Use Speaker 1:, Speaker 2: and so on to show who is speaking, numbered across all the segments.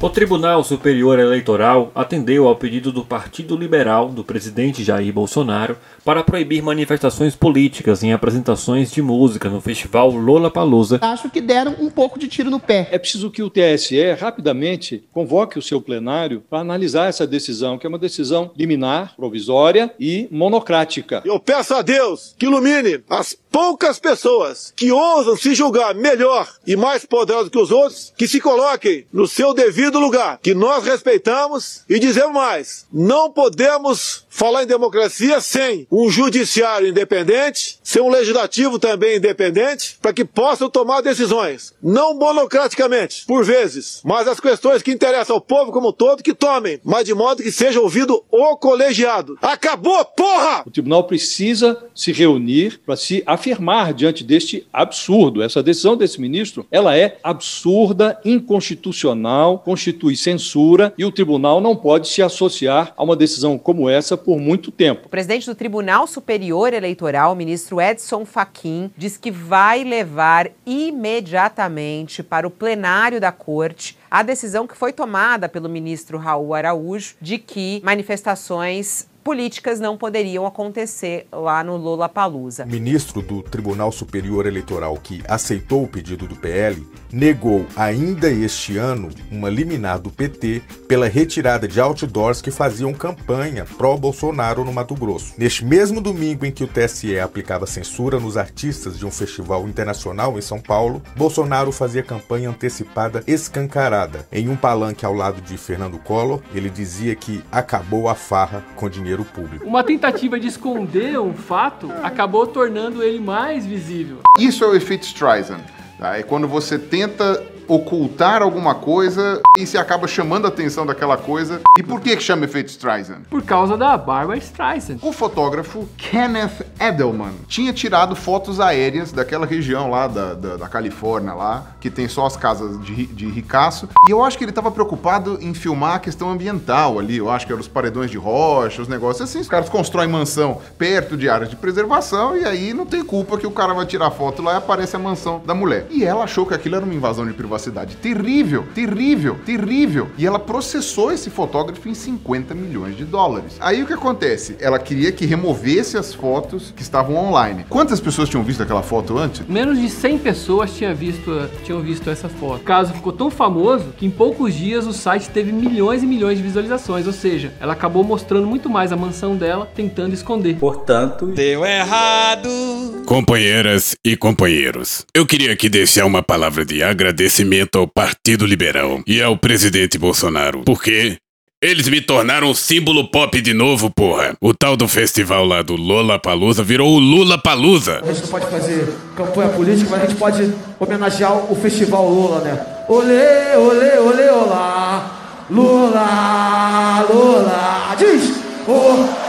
Speaker 1: O Tribunal Superior Eleitoral atendeu ao pedido do Partido Liberal do presidente Jair Bolsonaro para proibir manifestações políticas em apresentações de música no festival Lollapalooza.
Speaker 2: Acho que deram um pouco de tiro no pé.
Speaker 3: É preciso que o TSE rapidamente convoque o seu plenário para analisar essa decisão, que é uma decisão liminar, provisória e monocrática.
Speaker 4: Eu peço a Deus que ilumine as poucas pessoas que ousam se julgar melhor e mais poderosos que os outros, que se coloquem no seu devido lugar, que nós respeitamos e dizemos mais, não podemos falar em democracia sem um judiciário independente, sem um legislativo também independente, para que possam tomar decisões, não monocraticamente, por vezes, mas as questões que interessam ao povo como um todo, que tomem, mas de modo que seja ouvido o colegiado. Acabou, porra!
Speaker 3: O tribunal precisa se reunir para se afirmar diante deste absurdo. Essa decisão desse ministro, ela é absurda, inconstitucional, constitui censura e o tribunal não pode se associar a uma decisão como essa por muito tempo.
Speaker 5: O presidente do Tribunal Superior Eleitoral, ministro Edson Fachin, diz que vai levar imediatamente para o plenário da corte a decisão que foi tomada pelo ministro Raul Araújo de que manifestações políticas não poderiam acontecer lá no Lula Palusa.
Speaker 6: O ministro do Tribunal Superior Eleitoral que aceitou o pedido do PL negou ainda este ano uma liminar do PT pela retirada de outdoors que faziam campanha pró-Bolsonaro no Mato Grosso. Neste mesmo domingo em que o TSE aplicava censura nos artistas de um festival internacional em São Paulo, Bolsonaro fazia campanha antecipada escancarada. Em um palanque ao lado de Fernando Collor, ele dizia que acabou a farra com dinheiro público.
Speaker 7: Uma tentativa de esconder um fato acabou tornando ele mais visível.
Speaker 8: Isso é o efeito Streisand. Tá? É quando você tenta ocultar alguma coisa e se acaba chamando a atenção daquela coisa. E por que que chama efeito Streisand?
Speaker 7: Por causa da Barbara Streisand.
Speaker 8: O fotógrafo Kenneth Edelman tinha tirado fotos aéreas daquela região lá da, da, da Califórnia lá, que tem só as casas de, de ricaço. E eu acho que ele estava preocupado em filmar a questão ambiental ali. Eu acho que eram os paredões de rocha, os negócios assim. Os caras constroem mansão perto de áreas de preservação e aí não tem culpa que o cara vai tirar foto lá e aparece a mansão da mulher. E ela achou que aquilo era uma invasão de privacidade privacidade. Terrível, terrível, terrível. E ela processou esse fotógrafo em 50 milhões de dólares. Aí o que acontece? Ela queria que removesse as fotos que estavam online. Quantas pessoas tinham visto aquela foto antes?
Speaker 7: Menos de 100 pessoas tinham visto, tinham visto essa foto. O caso ficou tão famoso que em poucos dias o site teve milhões e milhões de visualizações, ou seja, ela acabou mostrando muito mais a mansão dela, tentando esconder.
Speaker 9: Portanto,
Speaker 10: deu errado.
Speaker 11: Companheiras e companheiros, eu queria aqui deixar uma palavra de agradecimento ao Partido Liberal e ao presidente Bolsonaro, porque eles me tornaram símbolo pop de novo, porra. O tal do festival lá do Lola Palusa virou o Lula Palusa.
Speaker 12: A gente não pode fazer campanha política, mas a gente pode homenagear o festival Lula, né? Olê, olê, olê, olá. Lula, Lula. Diz! Oh.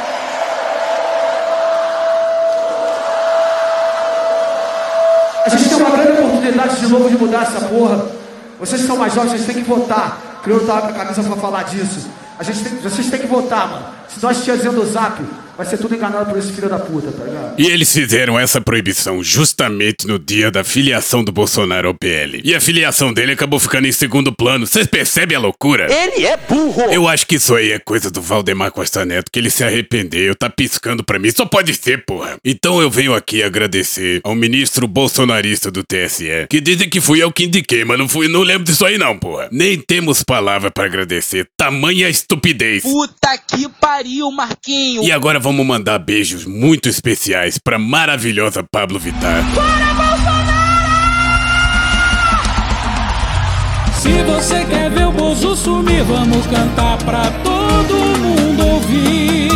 Speaker 12: A gente tem uma grande oportunidade de novo de mudar essa porra. Vocês que são mais jovens, vocês têm que votar. Criou tava com a camisa pra falar disso. A gente tem, vocês têm que votar, mano. Se nós estivermos o zap, vai ser tudo enganado por esse filho da puta, tá ligado?
Speaker 11: E eles fizeram essa proibição justamente no dia da filiação do Bolsonaro ao PL. E a filiação dele acabou ficando em segundo plano. Vocês percebem a loucura?
Speaker 10: Ele é burro!
Speaker 11: Eu acho que isso aí é coisa do Valdemar Costa Neto, que ele se arrependeu, tá piscando pra mim. Só pode ser, porra. Então eu venho aqui agradecer ao ministro bolsonarista do TSE, que dizem que fui eu que indiquei, mas não fui, não lembro disso aí não, porra. Nem temos palavra para agradecer. Tamanha estupidez.
Speaker 10: Puta que pariu, Marquinho!
Speaker 11: E agora vamos mandar beijos muito especiais pra maravilhosa Pablo Vittar.
Speaker 10: Para Bolsonaro!
Speaker 13: Se você quer ver o Bozo sumir, vamos cantar pra todo mundo ouvir.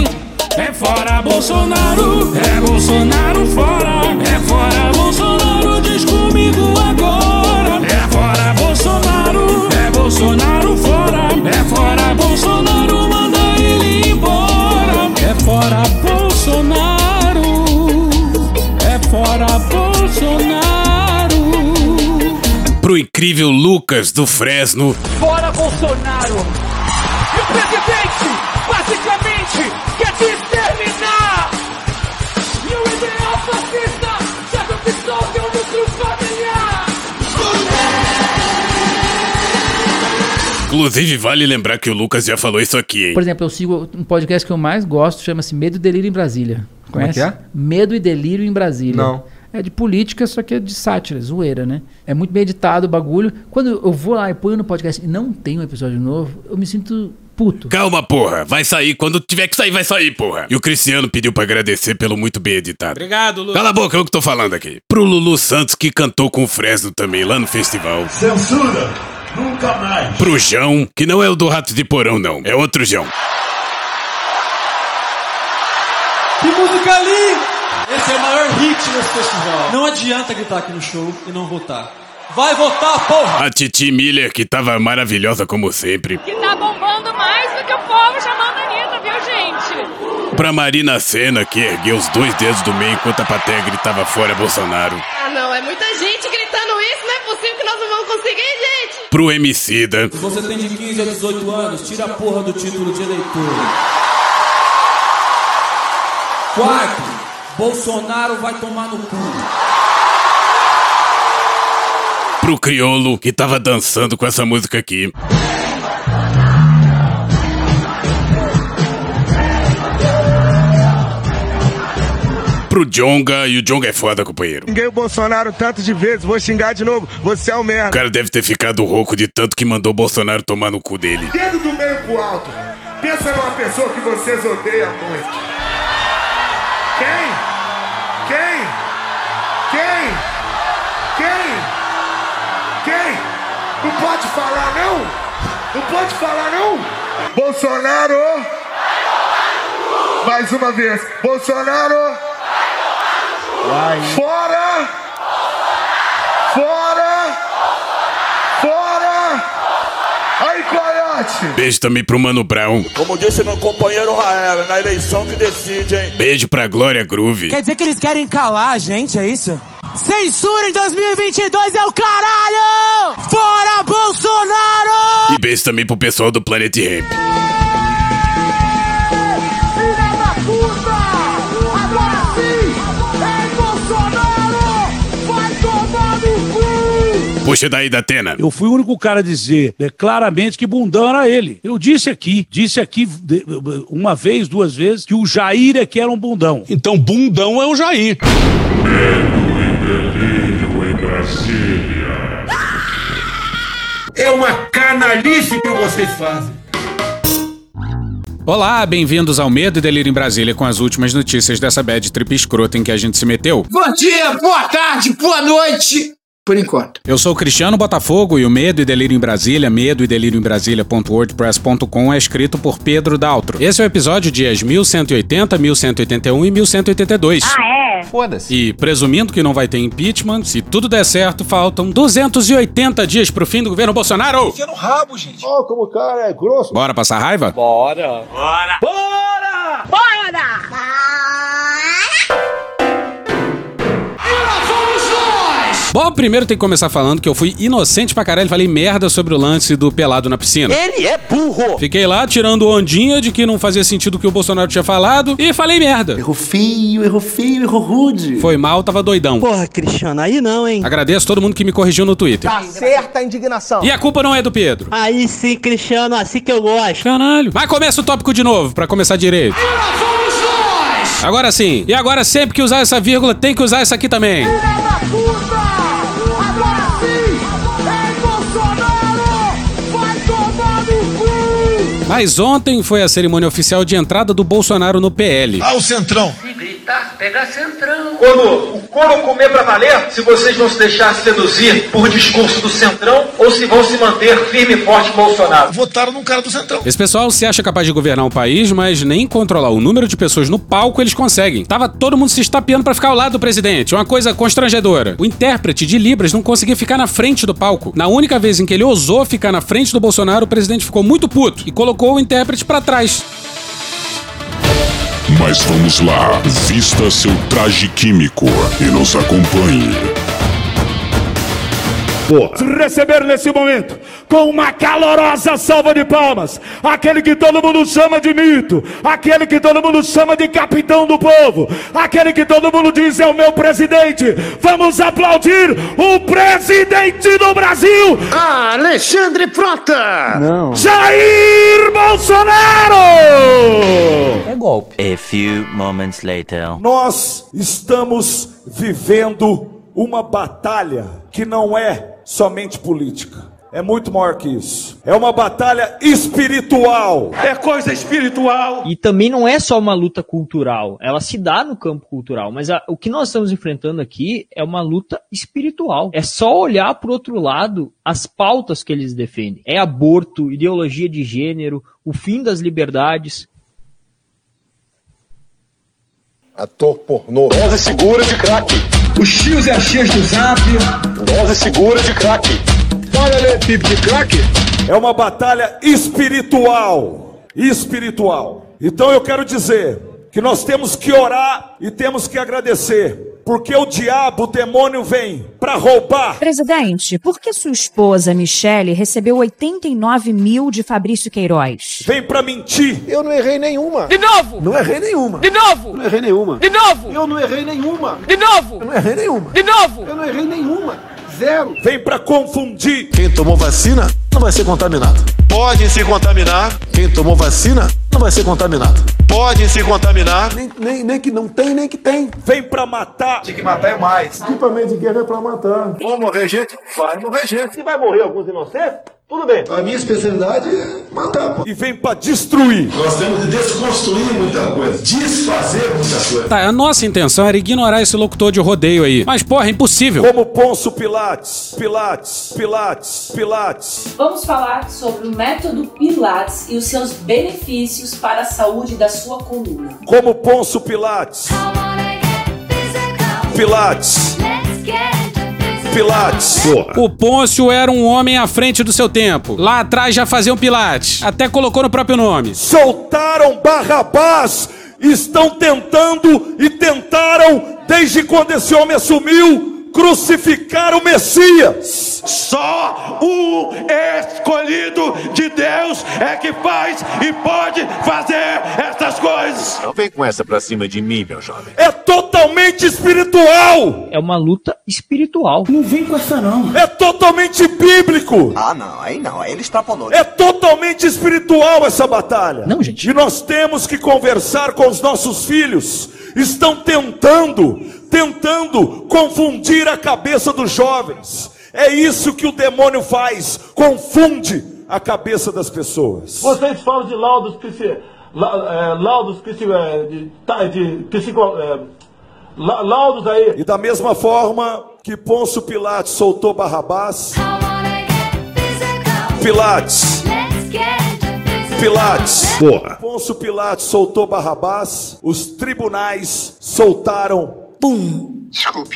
Speaker 13: É fora Bolsonaro, é Bolsonaro fora, é fora Bolsonaro, diz comigo agora. É fora Bolsonaro, é Bolsonaro
Speaker 11: incrível Lucas do Fresno.
Speaker 13: Fora Bolsonaro! E o presidente, basicamente, quer te exterminar! E o ideal fascista já é o núcleo familiar!
Speaker 11: Inclusive, vale lembrar que o Lucas já falou isso aqui, hein?
Speaker 9: Por exemplo, eu sigo um podcast que eu mais gosto, chama-se Medo e Delírio em Brasília.
Speaker 10: Como Conhece? é que é?
Speaker 9: Medo e Delírio em Brasília.
Speaker 10: Não.
Speaker 9: É de política, só que é de sátira, zoeira, né? É muito bem editado o bagulho. Quando eu vou lá e ponho no podcast e não tem um episódio novo, eu me sinto puto.
Speaker 11: Calma, porra. Vai sair. Quando tiver que sair, vai sair, porra. E o Cristiano pediu pra agradecer pelo muito bem editado.
Speaker 14: Obrigado, Lu.
Speaker 11: Cala a boca, é eu que tô falando aqui. Pro Lulu Santos, que cantou com o Fresno também lá no festival.
Speaker 15: Censura! Nunca mais!
Speaker 11: Pro João, que não é o do Rato de Porão, não. É outro João.
Speaker 13: Que música linda! Esse é o maior hit desse festival. Não adianta gritar aqui no show e não votar. Vai votar, porra!
Speaker 11: A Titi Miller, que tava maravilhosa como sempre.
Speaker 16: Que tá bombando mais do que o povo chamando a Anitta, viu, gente?
Speaker 11: Pra Marina Senna, que ergueu os dois dedos do meio enquanto a plateia gritava fora Bolsonaro.
Speaker 17: Ah, não, é muita gente gritando isso, não é possível que nós não vamos conseguir, gente!
Speaker 11: Pro Emicida.
Speaker 13: Se você tem de 15 a 18 anos, tira a porra do título de eleitor. Quarto, Bolsonaro vai tomar no cu.
Speaker 11: Pro Criolo, que tava dançando com essa música aqui. Pro Jonga, e o Jonga é foda, companheiro.
Speaker 18: Xinguei o Bolsonaro tanto de vezes, vou xingar de novo. Você é o
Speaker 11: O
Speaker 18: merda.
Speaker 11: cara deve ter ficado rouco de tanto que mandou o Bolsonaro tomar no cu dele.
Speaker 18: Dedo do meio pro alto. Pensa numa pessoa que vocês odeiam muito. Não pode falar não? Não pode falar não? Bolsonaro! Mais uma vez. Bolsonaro! Fora!
Speaker 11: Beijo também pro Mano Brown.
Speaker 15: Como disse meu companheiro Rael, é na eleição que decide, hein?
Speaker 11: Beijo pra Glória Groove.
Speaker 19: Quer dizer que eles querem calar a gente, é isso? Censura em 2022 é o caralho! Fora Bolsonaro!
Speaker 11: E beijo também pro pessoal do Planet Ramp. Puxa daí da Atena.
Speaker 20: Eu fui o único cara a dizer né, claramente que bundão era ele. Eu disse aqui, disse aqui uma vez, duas vezes, que o Jair é que era um bundão.
Speaker 14: Então, bundão é o Jair.
Speaker 15: Delírio em Brasília. É uma canalice que vocês fazem.
Speaker 14: Olá, bem-vindos ao Medo e Delírio em Brasília com as últimas notícias dessa bad trip escrota em que a gente se meteu.
Speaker 21: Bom dia, boa tarde, boa noite. Por enquanto.
Speaker 14: Eu sou o Cristiano Botafogo e o Medo e Delírio em Brasília, medo e delírio em Brasília.wordpress.com é escrito por Pedro Daltro. Esse é o episódio dias 1180, 1181 e 1182.
Speaker 16: Ah, é?
Speaker 14: Foda-se. E presumindo que não vai ter impeachment, se tudo der certo, faltam 280 dias pro fim do governo Bolsonaro.
Speaker 15: Enfia no rabo, gente.
Speaker 18: Ó, como o cara é grosso.
Speaker 14: Bora passar raiva?
Speaker 15: Bora. Bora. Bora.
Speaker 22: Bora!
Speaker 14: Bom, primeiro tem que começar falando que eu fui inocente pra caralho, falei merda sobre o lance do pelado na piscina.
Speaker 15: Ele é burro.
Speaker 14: Fiquei lá tirando ondinha de que não fazia sentido o que o Bolsonaro tinha falado e falei merda.
Speaker 23: Errou feio, errou feio, errou rude.
Speaker 14: Foi mal, tava doidão.
Speaker 23: Porra, Cristiano, aí não, hein?
Speaker 14: Agradeço todo mundo que me corrigiu no Twitter.
Speaker 23: Tá certa a indignação.
Speaker 14: E a culpa não é do Pedro.
Speaker 23: Aí sim, Cristiano, assim que eu gosto.
Speaker 14: Caralho. Mas começa o tópico de novo, pra começar direito. Agora sim. E agora sempre que usar essa vírgula, tem que usar essa aqui também.
Speaker 22: Filha da puta!
Speaker 14: Mas ontem foi a cerimônia oficial de entrada do Bolsonaro no PL.
Speaker 15: Ah, o Centrão.
Speaker 24: Gritar, pegar centrão.
Speaker 12: Quando o couro comer pra valer, se vocês vão se deixar seduzir por discurso do Centrão ou se vão se manter firme e forte Bolsonaro.
Speaker 15: Votaram num cara do Centrão.
Speaker 14: Esse pessoal se acha capaz de governar um país, mas nem controlar o número de pessoas no palco eles conseguem. Tava todo mundo se estapeando pra ficar ao lado do presidente, uma coisa constrangedora. O intérprete de Libras não conseguia ficar na frente do palco. Na única vez em que ele ousou ficar na frente do Bolsonaro, o presidente ficou muito puto e colocou o intérprete pra trás.
Speaker 25: Mas vamos lá, vista seu traje químico e nos acompanhe.
Speaker 15: receber nesse momento com uma calorosa salva de palmas aquele que todo mundo chama de mito, aquele que todo mundo chama de capitão do povo, aquele que todo mundo diz é o meu presidente. Vamos aplaudir o presidente do Brasil,
Speaker 23: Alexandre Frota! Não.
Speaker 15: Jair Bolsonaro!
Speaker 23: Golpe.
Speaker 26: A few moments later.
Speaker 15: Nós estamos vivendo uma batalha que não é somente política. É muito maior que isso. É uma batalha espiritual. É coisa espiritual.
Speaker 27: E também não é só uma luta cultural, ela se dá no campo cultural, mas a- o que nós estamos enfrentando aqui é uma luta espiritual. É só olhar para o outro lado as pautas que eles defendem. É aborto, ideologia de gênero, o fim das liberdades.
Speaker 28: Ator pornô. Dose segura de crack. Os tios e as tias do zap. Dose segura de crack.
Speaker 15: Olha ali, pipo de crack. É uma batalha espiritual. Espiritual. Então eu quero dizer que nós temos que orar e temos que agradecer. Porque o diabo, o demônio vem para roubar.
Speaker 29: Presidente, por que sua esposa, Michele, recebeu 89 mil de Fabrício Queiroz?
Speaker 15: Vem para mentir.
Speaker 23: Eu não errei nenhuma.
Speaker 29: De novo!
Speaker 23: Não errei nenhuma.
Speaker 29: De novo!
Speaker 23: Não errei nenhuma.
Speaker 29: De novo!
Speaker 23: Eu não errei nenhuma.
Speaker 29: De novo!
Speaker 23: Eu não errei nenhuma.
Speaker 29: De novo!
Speaker 23: Eu não errei nenhuma. Zero.
Speaker 15: Vem para confundir.
Speaker 28: Quem tomou vacina não vai ser contaminado. Pode se contaminar. Quem tomou vacina não vai ser contaminado. Pode se contaminar.
Speaker 23: Nem, nem, nem que não tem, nem que tem.
Speaker 15: Vem para matar.
Speaker 28: Tem que matar é mais.
Speaker 23: Equipamento de guerra é pra matar.
Speaker 28: Vou morrer gente? Vai morrer gente.
Speaker 23: Se vai morrer alguns inocentes, tudo bem.
Speaker 28: A minha especialidade é matar. pô.
Speaker 15: E vem para destruir.
Speaker 28: Nós temos que desconstruir muita coisa. Desfazer muita coisa.
Speaker 14: Tá, a nossa intenção era ignorar esse locutor de rodeio aí. Mas, porra, é impossível.
Speaker 15: Como Ponço Pilates. Pilates. Pilates. Pilates.
Speaker 16: Vamos falar sobre o método Pilates e os seus benefícios para a saúde da sua coluna.
Speaker 15: Como Ponço Pilates. Pilates. Pilates.
Speaker 14: O Pôncio era um homem à frente do seu tempo. Lá atrás já faziam pilates. Até colocou no próprio nome.
Speaker 15: Soltaram Barrabás. Estão tentando e tentaram, desde quando esse homem assumiu, crucificar o Messias.
Speaker 28: Só o escolhido de Deus é que faz e pode fazer essas coisas.
Speaker 30: Não vem com essa pra cima de mim, meu jovem.
Speaker 15: É totalmente espiritual.
Speaker 27: É uma luta espiritual.
Speaker 23: Não vem com essa não.
Speaker 15: É totalmente bíblico.
Speaker 30: Ah, não, aí não, aí ele extrapolou.
Speaker 15: É totalmente espiritual essa batalha.
Speaker 27: Não, gente.
Speaker 15: E nós temos que conversar com os nossos filhos. Estão tentando, tentando confundir a cabeça dos jovens. É isso que o demônio faz, confunde a cabeça das pessoas.
Speaker 23: Vocês falam de laudos psi... la- é, laudos psi... é, de, tá, de psico... é, la- laudos aí.
Speaker 15: E da mesma forma que Pôncio Pilates soltou Barrabás, Pilates, Pilates,
Speaker 30: Porra.
Speaker 15: Pôncio Pilates soltou Barrabás, os tribunais soltaram, pum,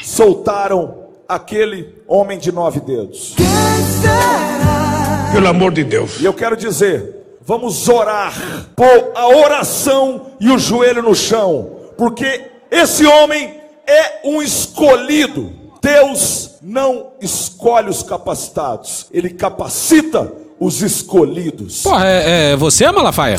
Speaker 15: soltaram aquele homem de nove dedos. Pelo amor de Deus. E eu quero dizer, vamos orar, pôr a oração e o joelho no chão, porque esse homem é um escolhido. Deus não escolhe os capacitados, ele capacita os escolhidos.
Speaker 14: Porra, é, é você, Malafaia?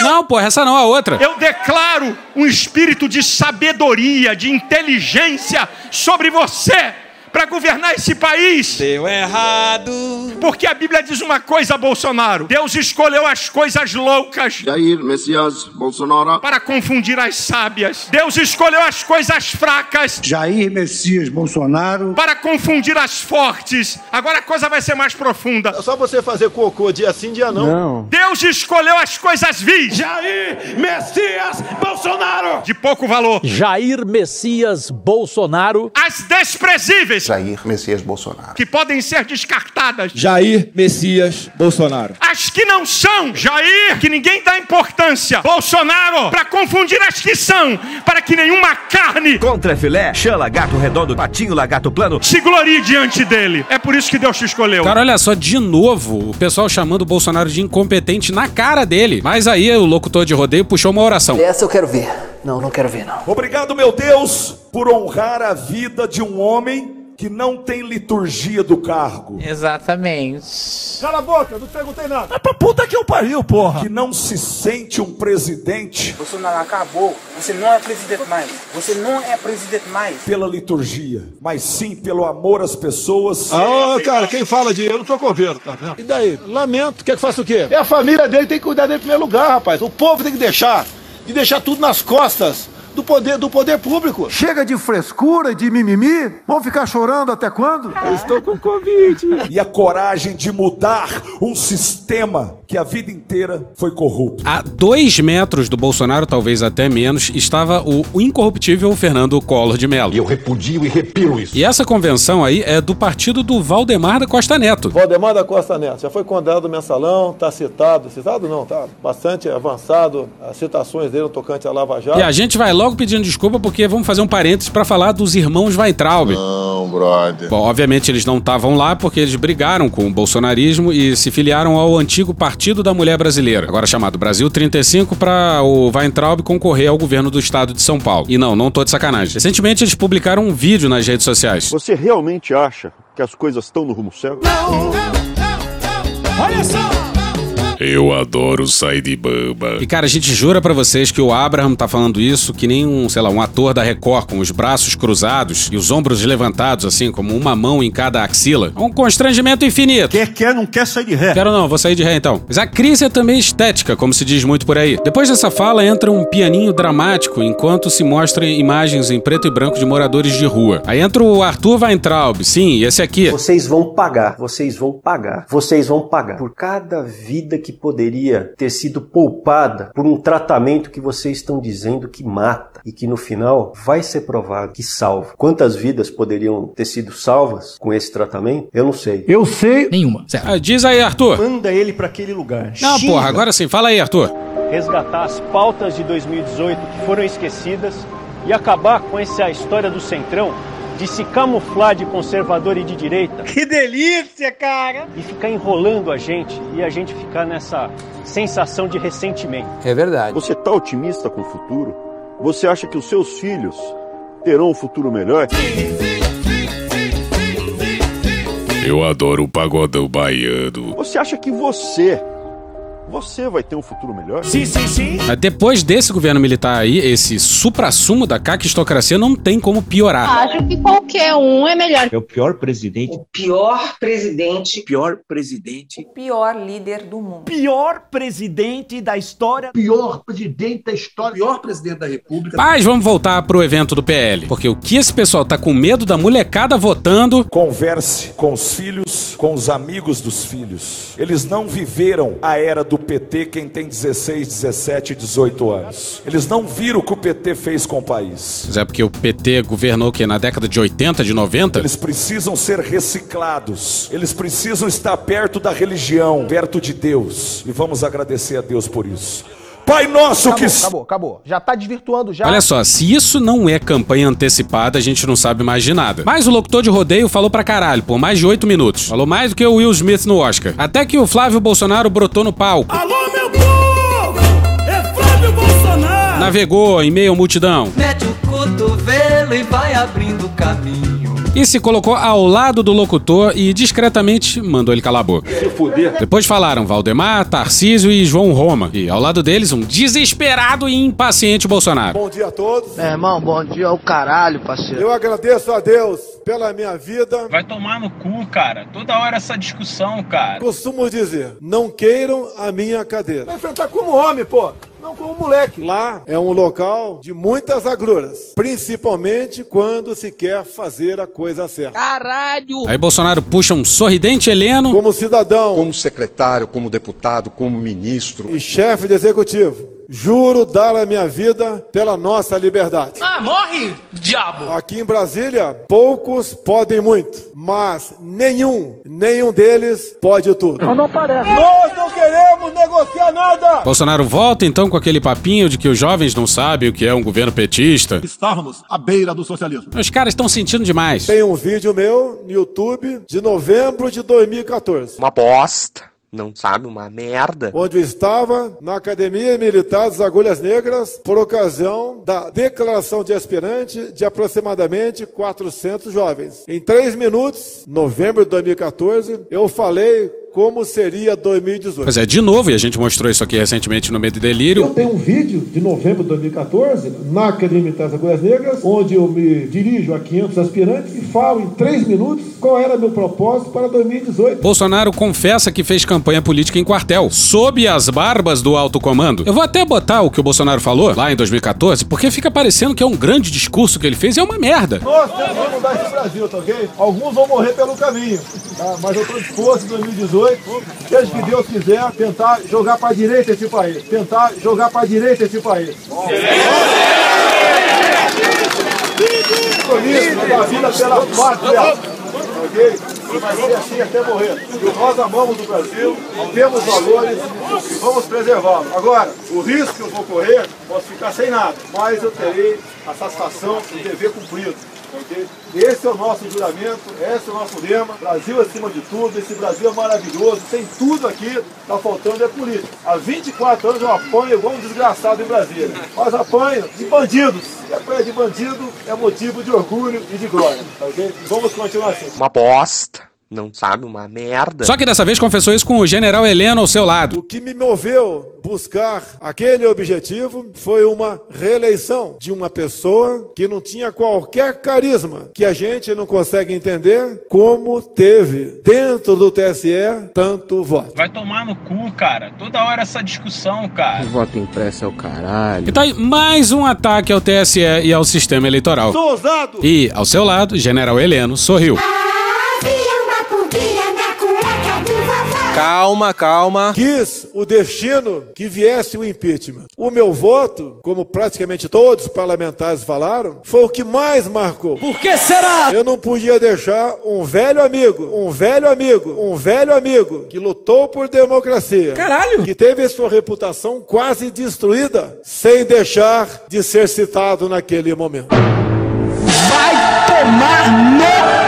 Speaker 14: Não, porra, essa não, a outra.
Speaker 15: Eu declaro um espírito de sabedoria, de inteligência sobre você para governar esse país.
Speaker 31: Deu errado.
Speaker 15: Porque a Bíblia diz uma coisa, Bolsonaro. Deus escolheu as coisas loucas
Speaker 28: Jair Messias Bolsonaro.
Speaker 15: para confundir as sábias. Deus escolheu as coisas fracas
Speaker 23: Jair Messias Bolsonaro.
Speaker 15: para confundir as fortes. Agora a coisa vai ser mais profunda.
Speaker 28: É só você fazer cocô dia sim, dia não.
Speaker 15: Deus escolheu as coisas vis
Speaker 28: Jair Messias Bolsonaro.
Speaker 15: de pouco valor.
Speaker 32: Jair Messias Bolsonaro.
Speaker 15: As desprezíveis
Speaker 28: Jair Messias Bolsonaro.
Speaker 15: que podem ser descartadas.
Speaker 31: Jair Messias Bolsonaro.
Speaker 15: As que não são, Jair, que ninguém dá importância. Bolsonaro, para confundir as que são, para que nenhuma carne
Speaker 33: Contra filé, chã, lagarto redondo, patinho, lagarto plano.
Speaker 15: se glorie diante dele. É por isso que Deus te escolheu.
Speaker 14: Cara, olha só, de novo, o pessoal chamando o Bolsonaro de incompetente na cara dele. Mas aí o locutor de rodeio puxou uma oração.
Speaker 24: Essa eu quero ver. Não, não quero ver, não.
Speaker 15: Obrigado, meu Deus, por honrar a vida de um homem que não tem liturgia do cargo,
Speaker 23: Exatamente.
Speaker 34: Cala a boca, não perguntei nada.
Speaker 15: É pra puta que eu pariu, porra. Que não se sente um presidente
Speaker 35: Bolsonaro acabou. Você não é presidente mais. Você não é presidente mais.
Speaker 15: pela liturgia, mas sim pelo amor às pessoas.
Speaker 34: Ah, cara, quem fala de eu não tô governo, tá vendo? E daí? Lamento. Quer que faça o quê? É a família dele, tem que cuidar dele em primeiro lugar, rapaz. O povo tem que deixar. E deixar tudo nas costas do poder, do poder público.
Speaker 13: Chega de frescura e de mimimi. Vão ficar chorando até quando?
Speaker 15: Eu estou com Covid. E a coragem de mudar um sistema que a vida inteira foi corrupto.
Speaker 14: A dois metros do Bolsonaro, talvez até menos, estava o, incorruptível Fernando Collor de Mello.
Speaker 36: Eu repudio e repilo isso.
Speaker 14: E essa convenção aí é do partido do Valdemar da Costa Neto.
Speaker 34: Valdemar da Costa Neto, já foi condenado no mensalão, tá citado. Citado não, tá bastante avançado as citações dele no tocante à Lava Jato.
Speaker 14: E a gente vai logo pedindo desculpa porque vamos fazer um parênteses pra falar dos irmãos Weintraub.
Speaker 36: Não, brother.
Speaker 14: Bom, obviamente eles não estavam lá porque eles brigaram com o bolsonarismo e se filiaram ao antigo Partido da Mulher Brasileira, agora chamado Brasil 35, para o Weintraub concorrer ao governo do estado de São Paulo. E não, não tô de sacanagem. Recentemente eles publicaram um vídeo nas redes sociais.
Speaker 36: Você realmente acha que as coisas estão no rumo certo?
Speaker 35: Olha só!
Speaker 25: Eu adoro sair de bamba.
Speaker 14: E cara, a gente jura pra vocês que o Abraham tá falando isso que nem um, sei lá, um ator da Record com os braços cruzados e os ombros levantados assim, como uma mão em cada axila. É um constrangimento infinito.
Speaker 13: Quer, quer, não quer sair de ré.
Speaker 14: Quero não, vou sair de ré então. Mas a crise é também estética, como se diz muito por aí. Depois dessa fala entra um pianinho dramático enquanto se mostram imagens em preto e branco de moradores de rua. Aí entra o Arthur Weintraub, sim, esse aqui.
Speaker 37: Vocês vão pagar, vocês vão pagar, vocês vão pagar por cada vida que poderia ter sido poupada por um tratamento que vocês estão dizendo que mata e que no final vai ser provado que salva. Quantas vidas poderiam ter sido salvas com esse tratamento? Eu não sei.
Speaker 13: Eu sei.
Speaker 38: Nenhuma.
Speaker 14: Ah, diz aí, Arthur.
Speaker 37: Manda ele para aquele lugar.
Speaker 14: Não,
Speaker 37: Xinga.
Speaker 14: porra, agora sim, fala aí, Arthur.
Speaker 37: resgatar as pautas de 2018 que foram esquecidas e acabar com essa história do Centrão de se camuflar de conservador e de direita.
Speaker 35: Que delícia, cara!
Speaker 37: E ficar enrolando a gente e a gente ficar nessa sensação de ressentimento.
Speaker 38: É verdade.
Speaker 36: Você tá otimista com o futuro? Você acha que os seus filhos terão um futuro melhor?
Speaker 25: Eu adoro o pagodão baiano.
Speaker 36: Você acha que você, você vai ter um futuro melhor?
Speaker 35: Sim, sim, sim.
Speaker 14: Mas Depois desse governo militar aí, esse supra-sumo da caquistocracia não tem como piorar.
Speaker 39: Acho que qualquer um é melhor.
Speaker 40: É o pior presidente.
Speaker 41: O pior presidente.
Speaker 40: Pior presidente.
Speaker 41: O pior líder do mundo.
Speaker 35: Pior presidente da história.
Speaker 13: Pior presidente da história.
Speaker 40: Pior presidente da república.
Speaker 14: Mas vamos voltar pro evento do PL. Porque o que esse pessoal tá com medo da molecada votando.
Speaker 15: Converse com os filhos, com os amigos dos filhos. Eles não viveram a era do PT quem tem 16, 17, 18 anos. Eles não viram o que o PT fez com o país.
Speaker 14: Mas é porque o PT governou que na década de 80, de 90?
Speaker 15: Eles precisam ser reciclados. Eles precisam estar perto da religião, perto de Deus. E vamos agradecer a Deus por isso. Pai nosso
Speaker 35: Acabou,
Speaker 15: que.
Speaker 35: acabou, acabou. Já tá desvirtuando já.
Speaker 14: Olha só, se isso não é campanha antecipada, a gente não sabe mais de nada. Mas o locutor de rodeio falou pra caralho, por mais de oito minutos. Falou mais do que o Will Smith no Oscar. Até que o Flávio Bolsonaro brotou no palco.
Speaker 35: Alô, meu povo! É Flávio Bolsonaro!
Speaker 14: Navegou em meio à multidão.
Speaker 42: Mete o cotovelo e vai abrindo caminho.
Speaker 14: E se colocou ao lado do locutor e discretamente mandou ele calar a boca.
Speaker 36: Se fuder.
Speaker 14: Depois falaram Valdemar, Tarcísio e João Roma. E ao lado deles, um desesperado e impaciente Bolsonaro.
Speaker 34: Bom dia a todos.
Speaker 35: Meu irmão, bom dia ao caralho, parceiro.
Speaker 34: Eu agradeço a Deus pela minha vida.
Speaker 19: Vai tomar no cu, cara. Toda hora essa discussão, cara.
Speaker 34: Costumo dizer, não queiram a minha cadeira. Vai enfrentar como homem, pô. Não como moleque. Lá é um local de muitas agruras, principalmente quando se quer fazer a coisa certa.
Speaker 19: Caralho!
Speaker 14: Aí Bolsonaro puxa um sorridente Heleno.
Speaker 34: Como cidadão,
Speaker 36: Como secretário, como deputado, como ministro.
Speaker 34: e chefe de executivo, juro dar a minha vida pela nossa liberdade.
Speaker 19: Ah, morre, diabo!
Speaker 34: Aqui em Brasília, poucos podem muito, mas nenhum, nenhum deles pode tudo.
Speaker 35: Não parece.
Speaker 34: Nós não queremos negociar nada!
Speaker 14: Bolsonaro volta então com aquele papinho de que os jovens não sabem o que é um governo petista.
Speaker 34: Estávamos à beira do socialismo.
Speaker 14: Os caras estão sentindo demais.
Speaker 34: Tem um vídeo meu no YouTube de novembro de 2014.
Speaker 36: Uma bosta.
Speaker 43: Não sabe uma merda.
Speaker 34: Onde eu estava na Academia Militar das Agulhas Negras por ocasião da declaração de aspirante de aproximadamente 400 jovens. Em três minutos, novembro de 2014, eu falei como seria 2018.
Speaker 14: Pois é, de novo, e a gente mostrou isso aqui recentemente no Medo e Delírio.
Speaker 34: Eu tenho um vídeo de novembro de 2014 na Academia Militar das Agulhas Negras, onde eu me dirijo a 500 aspirantes e falo em três minutos qual era meu propósito para 2018.
Speaker 14: Bolsonaro confessa que fez campanha política em quartel, sob as barbas do alto comando. Eu vou até botar o que o Bolsonaro falou lá em 2014, porque fica parecendo que é um grande discurso que ele fez e é uma merda.
Speaker 34: Nós temos que mudar esse Brasil, tá ok? Alguns vão morrer pelo caminho, tá? mas eu estou disposto em 2018 seja que Deus quiser, tentar jogar para a direita esse país. Tentar jogar para a direita esse país. Compromisso da vida pela pátria. Ok? E vai ser assim até morrer. E nós amamos o Brasil, temos valores e vamos preservá-lo. Agora, o risco que eu vou correr, posso ficar sem nada, mas eu terei a satisfação e dever cumprido. Esse é o nosso juramento, esse é o nosso lema. Brasil acima de tudo, esse Brasil é maravilhoso, tem tudo aqui, está faltando é política. Há 24 anos eu apanho igual um desgraçado em Brasília, mas apanho de bandidos. E apanhar de bandido é motivo de orgulho e de glória. Okay? Vamos continuar assim.
Speaker 43: Uma bosta. Não sabe uma merda.
Speaker 14: Só que dessa vez confessou isso com o general Heleno ao seu lado.
Speaker 34: O que me moveu buscar aquele objetivo foi uma reeleição de uma pessoa que não tinha qualquer carisma, que a gente não consegue entender como teve dentro do TSE tanto voto.
Speaker 35: Vai tomar no cu, cara. Toda hora essa discussão, cara.
Speaker 43: O voto impresso é o caralho.
Speaker 14: E tá aí mais um ataque ao TSE e ao sistema eleitoral.
Speaker 34: Sou ousado!
Speaker 14: E, ao seu lado, general Heleno sorriu.
Speaker 32: Calma, calma.
Speaker 34: Quis o destino que viesse o impeachment. O meu voto, como praticamente todos os parlamentares falaram, foi o que mais marcou.
Speaker 32: Por que será?
Speaker 34: Eu não podia deixar um velho amigo, um velho amigo, um velho amigo que lutou por democracia.
Speaker 32: Caralho!
Speaker 34: Que teve sua reputação quase destruída, sem deixar de ser citado naquele momento.
Speaker 32: Vai tomar no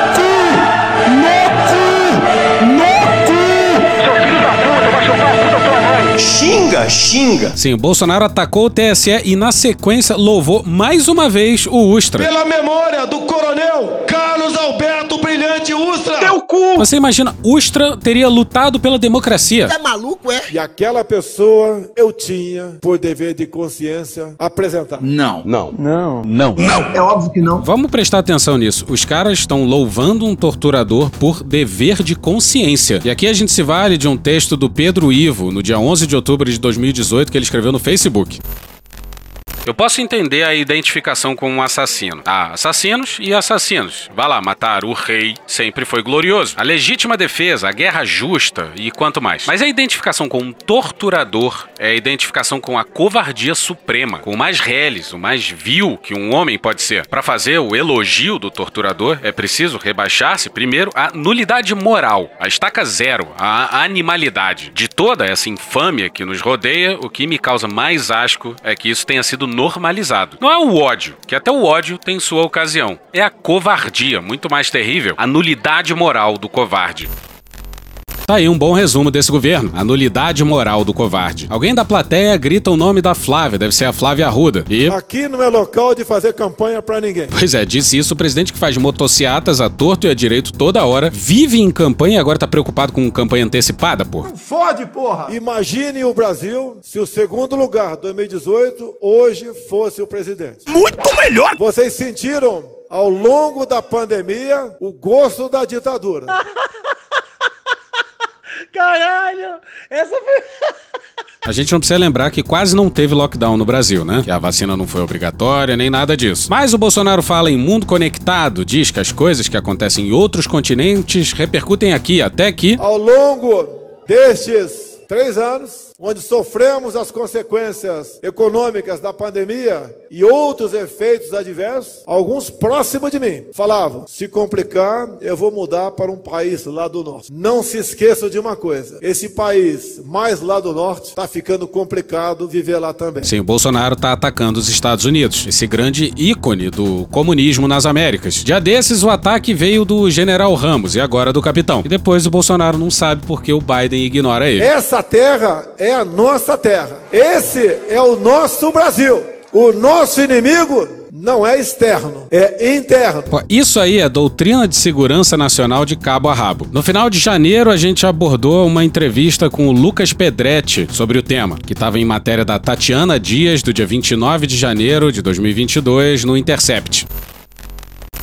Speaker 37: Xinga, xinga.
Speaker 14: Sim, o Bolsonaro atacou o TSE e, na sequência, louvou mais uma vez o Ustra.
Speaker 34: Pela memória do coronel Carlos Alberto Brilhante Ustra.
Speaker 32: Teu cu!
Speaker 14: Você imagina, Ustra teria lutado pela democracia.
Speaker 32: É maluco, é?
Speaker 34: E aquela pessoa eu tinha, por dever de consciência, apresentar.
Speaker 32: Não.
Speaker 37: Não.
Speaker 32: Não. Não. Não. É óbvio que não.
Speaker 14: Vamos prestar atenção nisso. Os caras estão louvando um torturador por dever de consciência. E aqui a gente se vale de um texto do Pedro Ivo, no dia 11 de outubro de 2018, que ele escreveu no Facebook. Eu posso entender a identificação com um assassino. Há assassinos e assassinos. Vá lá, matar o rei sempre foi glorioso. A legítima defesa, a guerra justa e quanto mais. Mas a identificação com um torturador é a identificação com a covardia suprema, com o mais reles, o mais vil que um homem pode ser. Para fazer o elogio do torturador, é preciso rebaixar-se primeiro a nulidade moral, a estaca zero, a animalidade. De toda essa infâmia que nos rodeia, o que me causa mais asco é que isso tenha sido normalizado. Não é o ódio, que até o ódio tem sua ocasião. É a covardia, muito mais terrível, a nulidade moral do covarde. Tá aí um bom resumo desse governo. A nulidade moral do covarde. Alguém da plateia grita o nome da Flávia, deve ser a Flávia Arruda. E.
Speaker 34: Aqui não é local de fazer campanha pra ninguém.
Speaker 14: Pois é, disse isso o presidente que faz motociatas a torto e a direito toda hora, vive em campanha e agora tá preocupado com campanha antecipada, pô.
Speaker 34: Fode, porra! Imagine o Brasil se o segundo lugar, 2018, hoje fosse o presidente.
Speaker 32: Muito melhor!
Speaker 34: Vocês sentiram ao longo da pandemia o gosto da ditadura.
Speaker 32: Caralho! Essa foi.
Speaker 14: A gente não precisa lembrar que quase não teve lockdown no Brasil, né? Que a vacina não foi obrigatória, nem nada disso. Mas o Bolsonaro fala em mundo conectado, diz que as coisas que acontecem em outros continentes repercutem aqui, até que.
Speaker 34: Ao longo destes três anos, onde sofremos as consequências econômicas da pandemia e outros efeitos adversos, alguns próximos de mim falavam: se complicar, eu vou mudar para um país lá do norte. Não se esqueçam de uma coisa: esse país mais lá do norte está ficando complicado viver lá também.
Speaker 14: Sim, o Bolsonaro tá atacando os Estados Unidos, esse grande ícone do comunismo nas Américas. Dia desses, o ataque veio do general Ramos e agora do capitão. E depois o Bolsonaro não sabe porque o Biden ignora ele.
Speaker 34: Essa terra é a nossa terra. Esse é o nosso Brasil. O nosso inimigo não é externo, é interno.
Speaker 14: Isso aí é doutrina de segurança nacional de cabo a rabo. No final de janeiro, a gente abordou uma entrevista com o Lucas Pedretti sobre o tema, que estava em matéria da Tatiana Dias, do dia 29 de janeiro de 2022, no Intercept.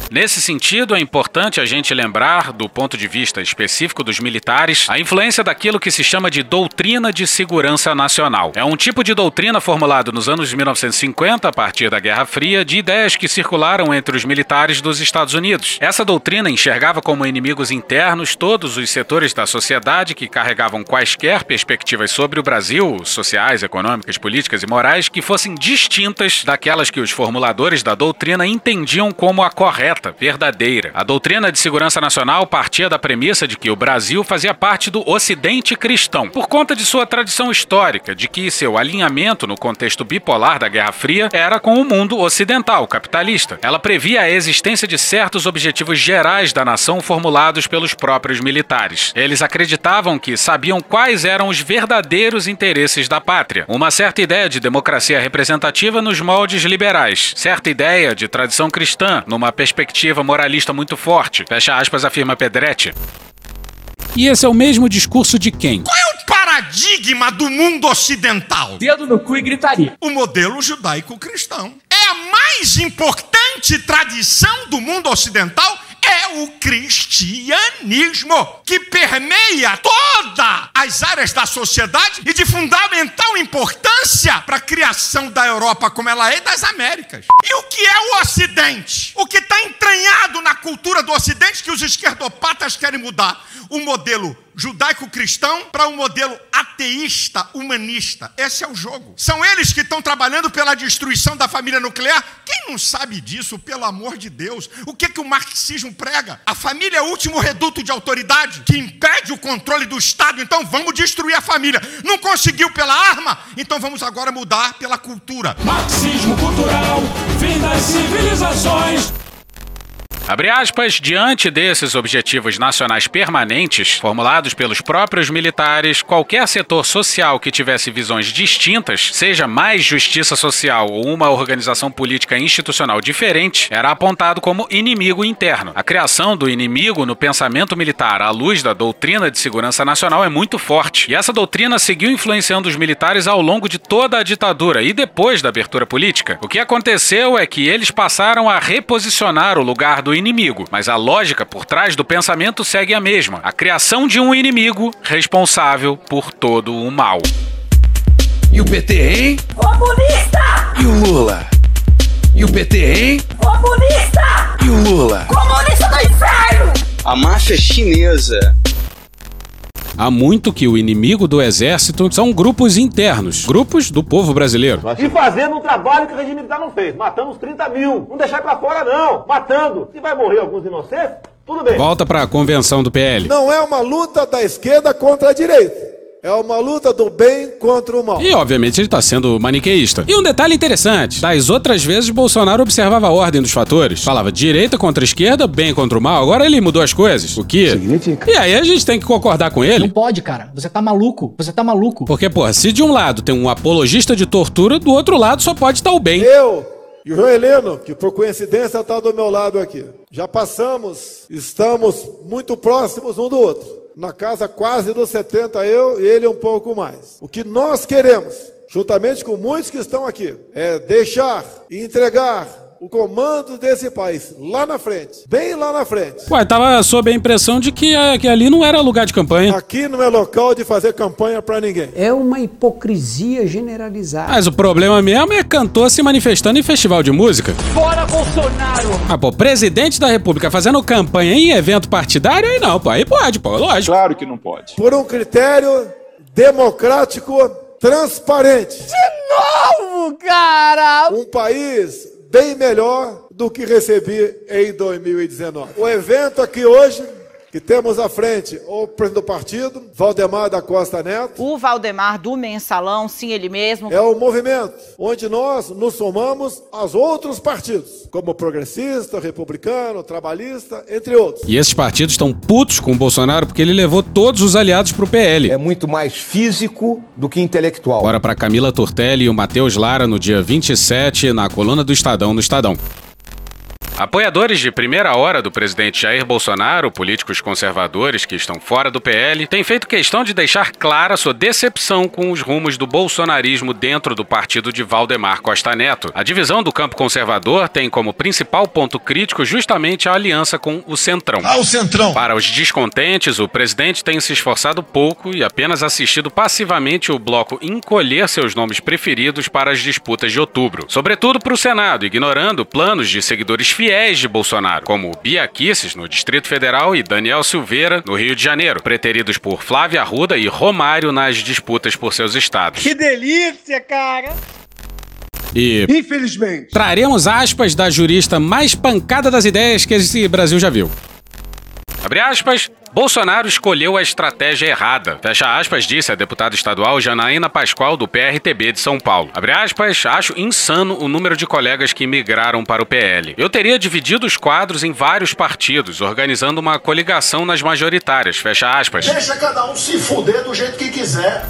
Speaker 14: Nesse sentido, é importante a gente lembrar, do ponto de vista específico dos militares, a influência daquilo que se chama de doutrina de segurança nacional. É um tipo de doutrina formulado nos anos de 1950, a partir da Guerra Fria, de ideias que circularam entre os militares dos Estados Unidos. Essa doutrina enxergava como inimigos internos todos os setores da sociedade que carregavam quaisquer perspectivas sobre o Brasil, sociais, econômicas, políticas e morais, que fossem distintas daquelas que os formuladores da doutrina entendiam como a correta verdadeira. A doutrina de segurança nacional partia da premissa de que o Brasil fazia parte do Ocidente cristão, por conta de sua tradição histórica, de que seu alinhamento no contexto bipolar da Guerra Fria era com o mundo ocidental capitalista. Ela previa a existência de certos objetivos gerais da nação formulados pelos próprios militares. Eles acreditavam que sabiam quais eram os verdadeiros interesses da pátria. Uma certa ideia de democracia representativa nos moldes liberais, certa ideia de tradição cristã, numa perspectiva moralista muito forte. Fecha aspas, afirma Pedretti. E esse é o mesmo discurso de quem?
Speaker 44: Qual é o paradigma do mundo ocidental?
Speaker 16: Dedo no cu e gritaria.
Speaker 44: O modelo judaico-cristão. É a mais importante tradição do mundo ocidental é o cristianismo, que permeia todas as áreas da sociedade e de fundamental importância para a criação da Europa como ela é e das Américas. E o que é o Ocidente? O que está entranhado na cultura do Ocidente que os esquerdopatas querem mudar? O modelo judaico-cristão para um modelo ateísta, humanista. Esse é o jogo. São eles que estão trabalhando pela destruição da família nuclear. Quem não sabe disso, pelo amor de Deus? O que, que o marxismo prega? A família é o último reduto de autoridade que impede o controle do Estado. Então vamos destruir a família. Não conseguiu pela arma? Então vamos agora mudar pela cultura.
Speaker 45: Marxismo cultural, fim das civilizações.
Speaker 14: Abre aspas, diante desses objetivos nacionais permanentes, formulados pelos próprios militares, qualquer setor social que tivesse visões distintas, seja mais justiça social ou uma organização política institucional diferente, era apontado como inimigo interno. A criação do inimigo no pensamento militar à luz da doutrina de segurança nacional é muito forte, e essa doutrina seguiu influenciando os militares ao longo de toda a ditadura e depois da abertura política. O que aconteceu é que eles passaram a reposicionar o lugar do inimigo, mas a lógica por trás do pensamento segue a mesma: a criação de um inimigo responsável por todo o mal.
Speaker 46: E o PT, hein?
Speaker 16: Comunista!
Speaker 46: E o Lula? E o PT, hein?
Speaker 16: Comunista!
Speaker 46: E o Lula?
Speaker 16: Comunista do inferno!
Speaker 43: A máfia chinesa.
Speaker 14: Há muito que o inimigo do exército são grupos internos, grupos do povo brasileiro.
Speaker 32: E fazendo um trabalho que o regime militar não fez, matando os 30 mil. Não deixar pra fora, não. Matando. Se vai morrer alguns inocentes, tudo bem.
Speaker 14: Volta para a convenção do PL.
Speaker 34: Não é uma luta da esquerda contra a direita. É uma luta do bem contra o mal.
Speaker 14: E obviamente ele está sendo maniqueísta. E um detalhe interessante: das outras vezes, Bolsonaro observava a ordem dos fatores. Falava direita contra esquerda, bem contra o mal. Agora ele mudou as coisas. O que? E aí a gente tem que concordar com ele.
Speaker 47: Não pode, cara. Você tá maluco. Você tá maluco.
Speaker 14: Porque, pô, se de um lado tem um apologista de tortura, do outro lado só pode estar o bem.
Speaker 34: Eu e o João Heleno, que por coincidência está do meu lado aqui, já passamos, estamos muito próximos um do outro. Na casa quase dos 70, eu e ele um pouco mais. O que nós queremos, juntamente com muitos que estão aqui, é deixar e entregar o comando desse país lá na frente, bem lá na frente.
Speaker 14: Ué, tava sob a impressão de que, eh, que ali não era lugar de campanha.
Speaker 34: Aqui não é local de fazer campanha para ninguém.
Speaker 48: É uma hipocrisia generalizada.
Speaker 14: Mas o problema mesmo é cantor se manifestando em festival de música.
Speaker 16: Fora Bolsonaro!
Speaker 14: Ah, pô, presidente da república fazendo campanha em evento partidário, aí não, pô, aí pode, pô, lógico.
Speaker 49: Claro que não pode.
Speaker 34: Por um critério democrático transparente.
Speaker 24: De novo, cara!
Speaker 34: Um país bem melhor do que recebi em 2019. O evento aqui hoje que temos à frente o presidente do partido, Valdemar da Costa Neto.
Speaker 50: O Valdemar do Mensalão, sim, ele mesmo.
Speaker 34: É o movimento onde nós nos somamos aos outros partidos, como progressista, republicano, trabalhista, entre outros.
Speaker 14: E esses partidos estão putos com o Bolsonaro porque ele levou todos os aliados pro PL.
Speaker 49: É muito mais físico do que intelectual.
Speaker 14: Bora pra Camila Tortelli e o Matheus Lara no dia 27 na coluna do Estadão no Estadão. Apoiadores de primeira hora do presidente Jair Bolsonaro, políticos conservadores que estão fora do PL, têm feito questão de deixar clara sua decepção com os rumos do bolsonarismo dentro do partido de Valdemar Costa Neto. A divisão do campo conservador tem como principal ponto crítico justamente a aliança com o Centrão.
Speaker 15: Ah, o Centrão!
Speaker 14: Para os descontentes, o presidente tem se esforçado pouco e apenas assistido passivamente o bloco encolher seus nomes preferidos para as disputas de outubro, sobretudo para o Senado, ignorando planos de seguidores fiéis fiéis de Bolsonaro, como Bia Kicis, no Distrito Federal, e Daniel Silveira, no Rio de Janeiro, preteridos por Flávia Arruda e Romário nas disputas por seus estados.
Speaker 24: Que delícia, cara!
Speaker 14: E.
Speaker 34: Infelizmente.
Speaker 14: Traremos aspas da jurista mais pancada das ideias que esse Brasil já viu. Abre aspas. Bolsonaro escolheu a estratégia errada. Fecha aspas, disse a deputada estadual Janaína Pascoal, do PRTB de São Paulo. Abre aspas, acho insano o número de colegas que migraram para o PL. Eu teria dividido os quadros em vários partidos, organizando uma coligação nas majoritárias. Fecha aspas.
Speaker 15: Deixa cada um se fuder do jeito que quiser.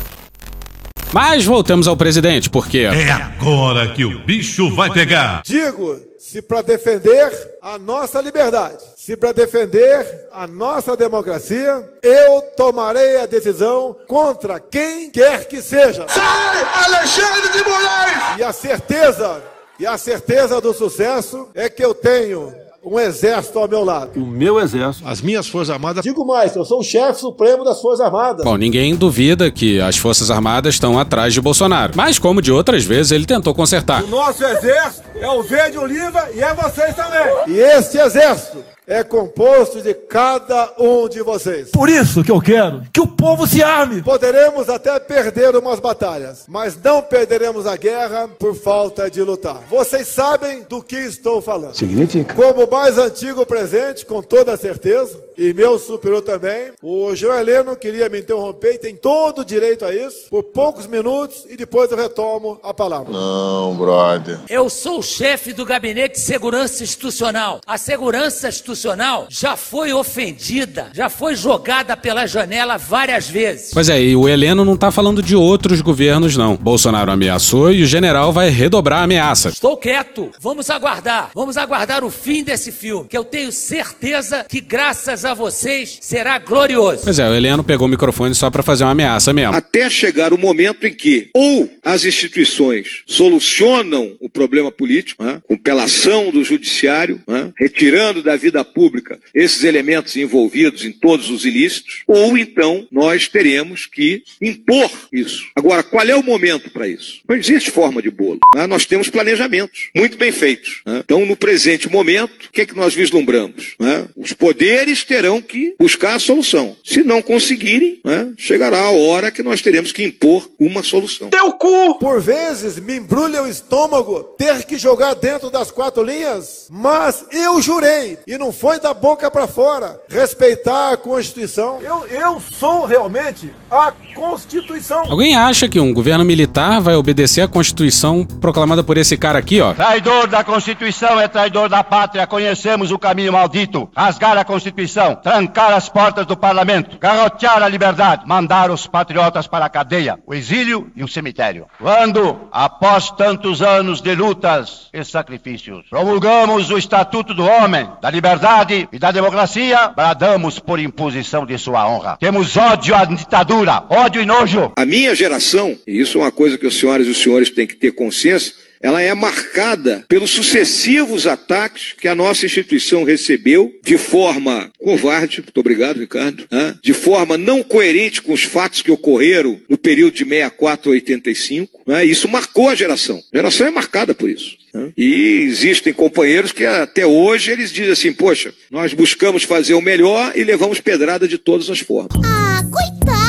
Speaker 14: Mas voltamos ao presidente, porque.
Speaker 25: É agora que o bicho vai pegar.
Speaker 34: Digo, se para defender a nossa liberdade, se para defender a nossa democracia, eu tomarei a decisão contra quem quer que seja.
Speaker 15: Sai, Alexandre de Moraes!
Speaker 34: E a certeza, e a certeza do sucesso é que eu tenho um exército ao meu lado.
Speaker 36: O meu exército.
Speaker 15: As minhas Forças Armadas.
Speaker 34: Digo mais, eu sou o chefe supremo das Forças Armadas.
Speaker 14: Bom, ninguém duvida que as Forças Armadas estão atrás de Bolsonaro. Mas, como de outras vezes, ele tentou consertar.
Speaker 34: O nosso exército é o verde oliva e é vocês também. E este exército é composto de cada um de vocês.
Speaker 51: Por isso que eu quero que o povo se arme.
Speaker 34: Poderemos até perder umas batalhas, mas não perderemos a guerra por falta de lutar. Vocês sabem do que estou falando.
Speaker 36: Significa.
Speaker 34: Como mais antigo presente, com toda certeza, e meu superior também, o João Heleno queria me interromper e tem todo o direito a isso, por poucos minutos, e depois eu retomo a palavra.
Speaker 15: Não, brother.
Speaker 24: Eu sou o chefe do Gabinete de Segurança Institucional. A segurança institucional já foi ofendida, já foi jogada pela janela várias vezes.
Speaker 14: Pois é, e o Heleno não tá falando de outros governos, não. Bolsonaro ameaçou e o general vai redobrar a ameaça.
Speaker 24: Estou quieto. Vamos aguardar. Vamos aguardar o fim desse filme, que eu tenho certeza que, graças a vocês, será glorioso.
Speaker 14: Pois é, o Heleno pegou o microfone só para fazer uma ameaça mesmo.
Speaker 52: Até chegar o momento em que ou as instituições solucionam o problema político, né, com pelação do judiciário, né, retirando da vida pública esses elementos envolvidos em todos os ilícitos, ou então nós teremos que impor isso. Agora, qual é o momento para isso? Não existe forma de bolo. né? Nós temos planejamentos muito bem feitos. né? Então, no presente momento, o que é que nós vislumbramos? né? Os poderes terão que buscar a solução. Se não conseguirem, né, chegará a hora que nós teremos que impor uma solução.
Speaker 34: Teu cu! Por vezes me embrulha o estômago ter que jogar dentro das quatro linhas, mas eu jurei, e não foi da boca para fora, respeitar a Constituição.
Speaker 51: Eu, eu sou realmente a Constituição.
Speaker 14: Alguém acha que um governo militar vai obedecer à Constituição proclamada por esse cara aqui, ó?
Speaker 32: Traidor da Constituição é traidor da pátria. Conhecemos o caminho maldito. Rasgar a Constituição, trancar as portas do parlamento, garrotear a liberdade, mandar os patriotas para a cadeia, o exílio e o cemitério. Quando, após tantos anos de lutas e sacrifícios, promulgamos o Estatuto do Homem, da Liberdade e da Democracia, bradamos por imposição de sua honra. Temos ódio à ditadura, ódio e nojo.
Speaker 52: A minha geração, e isso é uma coisa que os senhores e os senhores têm que ter consciência, ela é marcada pelos sucessivos ataques que a nossa instituição recebeu de forma covarde, muito obrigado, Ricardo, né? de forma não coerente com os fatos que ocorreram no período de 64 a 85. Né? Isso marcou a geração. A geração é marcada por isso. né? E existem companheiros que até hoje eles dizem assim, poxa, nós buscamos fazer o melhor e levamos pedrada de todas as formas.
Speaker 53: Ah, coitado!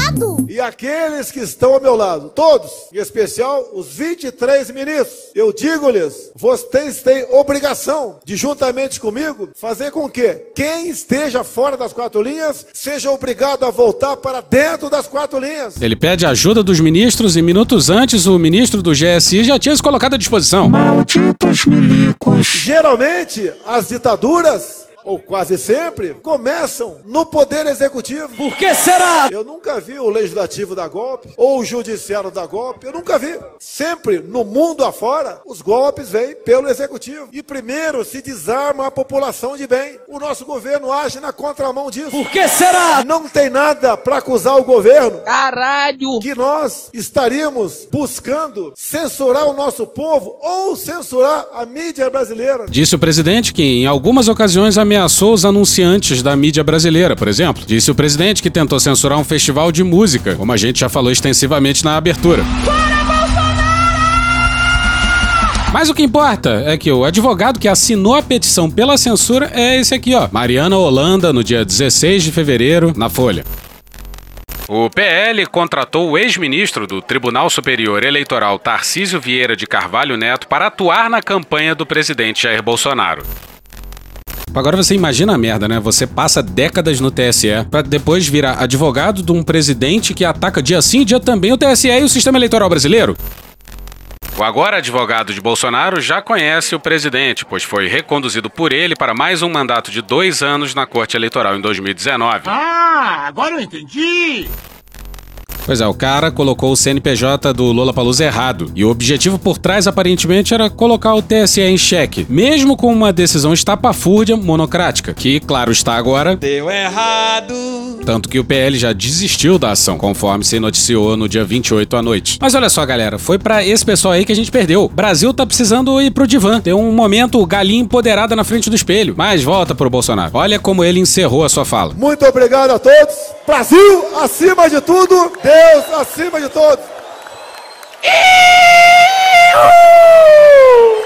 Speaker 34: E aqueles que estão ao meu lado, todos, em especial os 23 ministros, eu digo-lhes, vocês têm obrigação de, juntamente comigo, fazer com que quem esteja fora das quatro linhas seja obrigado a voltar para dentro das quatro linhas.
Speaker 14: Ele pede ajuda dos ministros e minutos antes o ministro do GSI já tinha se colocado à disposição.
Speaker 34: Malditos milicos. Geralmente, as ditaduras ou quase sempre, começam no poder executivo.
Speaker 48: Por que será?
Speaker 34: Eu nunca vi o legislativo dar golpe, ou o judiciário dar golpe, eu nunca vi. Sempre, no mundo afora, os golpes vêm pelo executivo. E primeiro se desarma a população de bem. O nosso governo age na contramão disso.
Speaker 48: Por que será?
Speaker 34: Não tem nada para acusar o governo.
Speaker 48: Caralho!
Speaker 34: Que nós estaríamos buscando censurar o nosso povo ou censurar a mídia brasileira.
Speaker 14: Disse o presidente que, em algumas ocasiões, ameaçou os anunciantes da mídia brasileira, por exemplo. Disse o presidente que tentou censurar um festival de música, como a gente já falou extensivamente na abertura. Mas o que importa é que o advogado que assinou a petição pela censura é esse aqui, ó. Mariana Holanda, no dia 16 de fevereiro, na Folha. O PL contratou o ex-ministro do Tribunal Superior Eleitoral Tarcísio Vieira de Carvalho Neto para atuar na campanha do presidente Jair Bolsonaro. Agora você imagina a merda, né? Você passa décadas no TSE para depois virar advogado de um presidente que ataca dia sim, dia também o TSE e o sistema eleitoral brasileiro. O agora advogado de Bolsonaro já conhece o presidente, pois foi reconduzido por ele para mais um mandato de dois anos na Corte Eleitoral em 2019.
Speaker 44: Ah, agora eu entendi!
Speaker 14: Pois é, o cara colocou o CNPJ do Lola Palusa errado. E o objetivo por trás, aparentemente, era colocar o TSE em xeque. Mesmo com uma decisão estapafúrdia monocrática, que, claro, está agora.
Speaker 46: Deu errado.
Speaker 14: Tanto que o PL já desistiu da ação, conforme se noticiou no dia 28 à noite. Mas olha só, galera, foi para esse pessoal aí que a gente perdeu. O Brasil tá precisando ir pro divã. Ter um momento galinha empoderada na frente do espelho. Mas volta pro Bolsonaro. Olha como ele encerrou a sua fala.
Speaker 34: Muito obrigado a todos. Brasil acima de tudo. Deus acima de todos.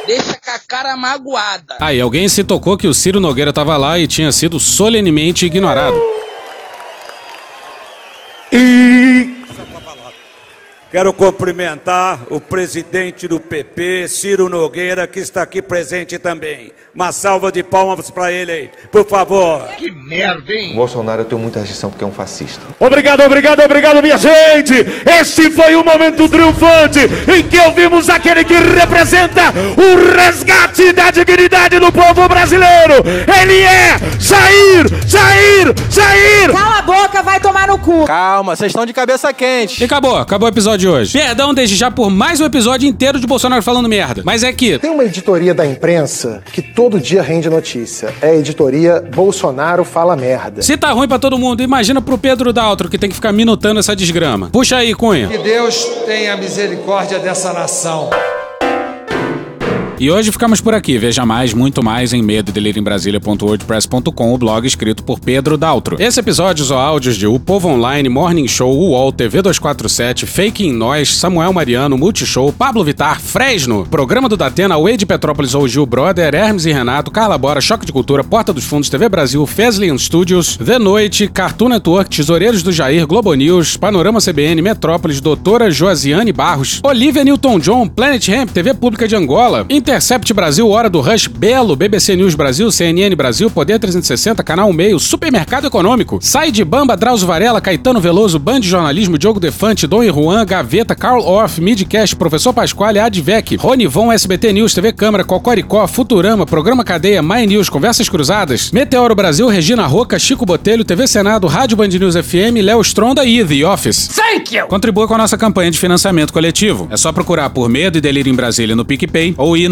Speaker 46: Deixa com a cara magoada.
Speaker 14: Aí, alguém se tocou que o Ciro Nogueira tava lá e tinha sido solenemente ignorado.
Speaker 54: E quero cumprimentar o presidente do PP, Ciro Nogueira, que está aqui presente também. Uma salva de palmas para ele aí, por favor.
Speaker 44: Que merda, hein?
Speaker 49: O Bolsonaro eu tenho muita rejeição porque é um fascista.
Speaker 15: Obrigado, obrigado, obrigado, minha gente! Este foi o momento triunfante em que ouvimos aquele que representa o resgate da dignidade do povo brasileiro! Ele é Jair! Jair! Jair!
Speaker 50: Cala a boca, vai tomar no cu!
Speaker 46: Calma, vocês estão de cabeça quente.
Speaker 14: E acabou, acabou o episódio de hoje. Perdão desde já por mais um episódio inteiro de Bolsonaro falando merda. Mas é que.
Speaker 53: Tem uma editoria da imprensa que todo dia rende notícia. É a editoria Bolsonaro Fala Merda.
Speaker 14: Se tá ruim pra todo mundo, imagina pro Pedro Daltro que tem que ficar minutando essa desgrama. Puxa aí, Cunha.
Speaker 55: Que Deus tenha misericórdia dessa nação.
Speaker 14: E hoje ficamos por aqui. Veja mais, muito mais em medo o blog escrito por Pedro Daltro. Esse episódio ou áudios de O Povo Online, Morning Show, UOL, TV 247, Fake em Nós, Samuel Mariano, Multishow, Pablo Vitar, Fresno, Programa do Datena, Wade de Petrópolis ou Gil Brother, Hermes e Renato, Carla Bora, Choque de Cultura, Porta dos Fundos, TV Brasil, Feslian Studios, The Noite, Cartoon Network, Tesoureiros do Jair, Globo News, Panorama CBN, Metrópolis, Doutora Joasiane Barros, Olivia Newton-John, Planet Ramp, TV Pública de Angola, Intercept Brasil, Hora do Rush, Belo, BBC News Brasil, CNN Brasil, Poder 360, Canal Meio, Supermercado Econômico, Sai de Bamba, Drauzio Varela, Caetano Veloso, Band Jornalismo, Diogo Defante, Dom e Juan, Gaveta, Carl Orff, Midcast, Professor Pasquale, Advec, Rony Von, SBT News, TV Câmara, Cocoricó, Futurama, Programa Cadeia, My News, Conversas Cruzadas, Meteoro Brasil, Regina Roca, Chico Botelho, TV Senado, Rádio Band News FM, Léo Stronda e The Office.
Speaker 46: Thank you!
Speaker 14: Contribua com a nossa campanha de financiamento coletivo. É só procurar por Medo e Delírio em Brasília no PicPay ou ir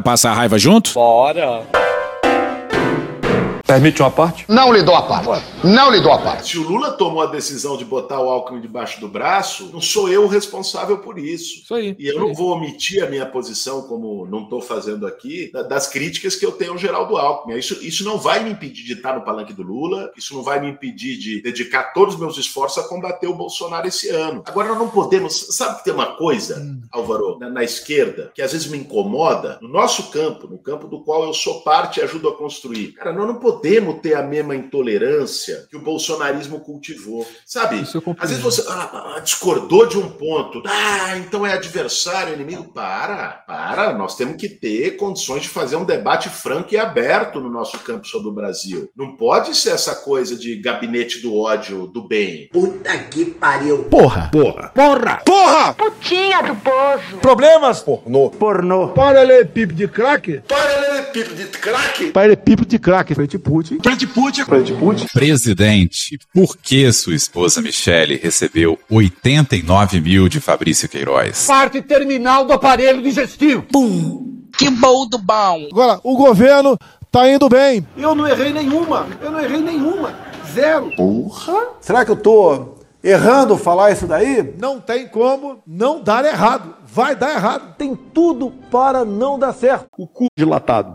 Speaker 14: passar a raiva junto?
Speaker 46: Bora.
Speaker 36: Permite uma parte?
Speaker 56: Não lhe dou a parte. Não lhe dou a parte.
Speaker 57: Se o Lula tomou a decisão de botar o Alckmin debaixo do braço, não sou eu o responsável por isso.
Speaker 14: Isso aí.
Speaker 57: E eu não vou omitir a minha posição, como não estou fazendo aqui, das críticas que eu tenho ao Geraldo Alckmin. Isso, isso não vai me impedir de estar no palanque do Lula, isso não vai me impedir de dedicar todos os meus esforços a combater o Bolsonaro esse ano. Agora, nós não podemos. Sabe que tem uma coisa, Álvaro, na, na esquerda, que às vezes me incomoda? No nosso campo, no campo do qual eu sou parte e ajudo a construir. Cara, nós não podemos ter a mesma intolerância que o bolsonarismo cultivou. Sabe? Às vezes você ah, discordou de um ponto. Ah, então é adversário, inimigo. Para, para. Nós temos que ter condições de fazer um debate franco e aberto no nosso campo sobre o Brasil. Não pode ser essa coisa de gabinete do ódio do bem.
Speaker 58: Puta que pariu.
Speaker 15: Porra. Porra.
Speaker 58: Porra.
Speaker 15: Porra.
Speaker 58: Putinha do poço.
Speaker 15: Problemas?
Speaker 36: Pornô.
Speaker 58: Pornô.
Speaker 51: Paralelepípedo de crack?
Speaker 57: Paralelepípedo de crack?
Speaker 51: Paralelepípedo de crack. Frente Putin.
Speaker 57: Putin.
Speaker 36: Frente Putin.
Speaker 59: Presidente, por que sua esposa Michele recebeu 89 mil de Fabrício Queiroz?
Speaker 58: Parte terminal do aparelho digestivo. Pum. Que bom do bom.
Speaker 51: Agora, o governo tá indo bem.
Speaker 58: Eu não errei nenhuma. Eu não errei nenhuma. Zero.
Speaker 51: Porra. Será que eu tô errando falar isso daí? Não tem como não dar errado. Vai dar errado. Tem tudo para não dar certo.
Speaker 36: O cu dilatado.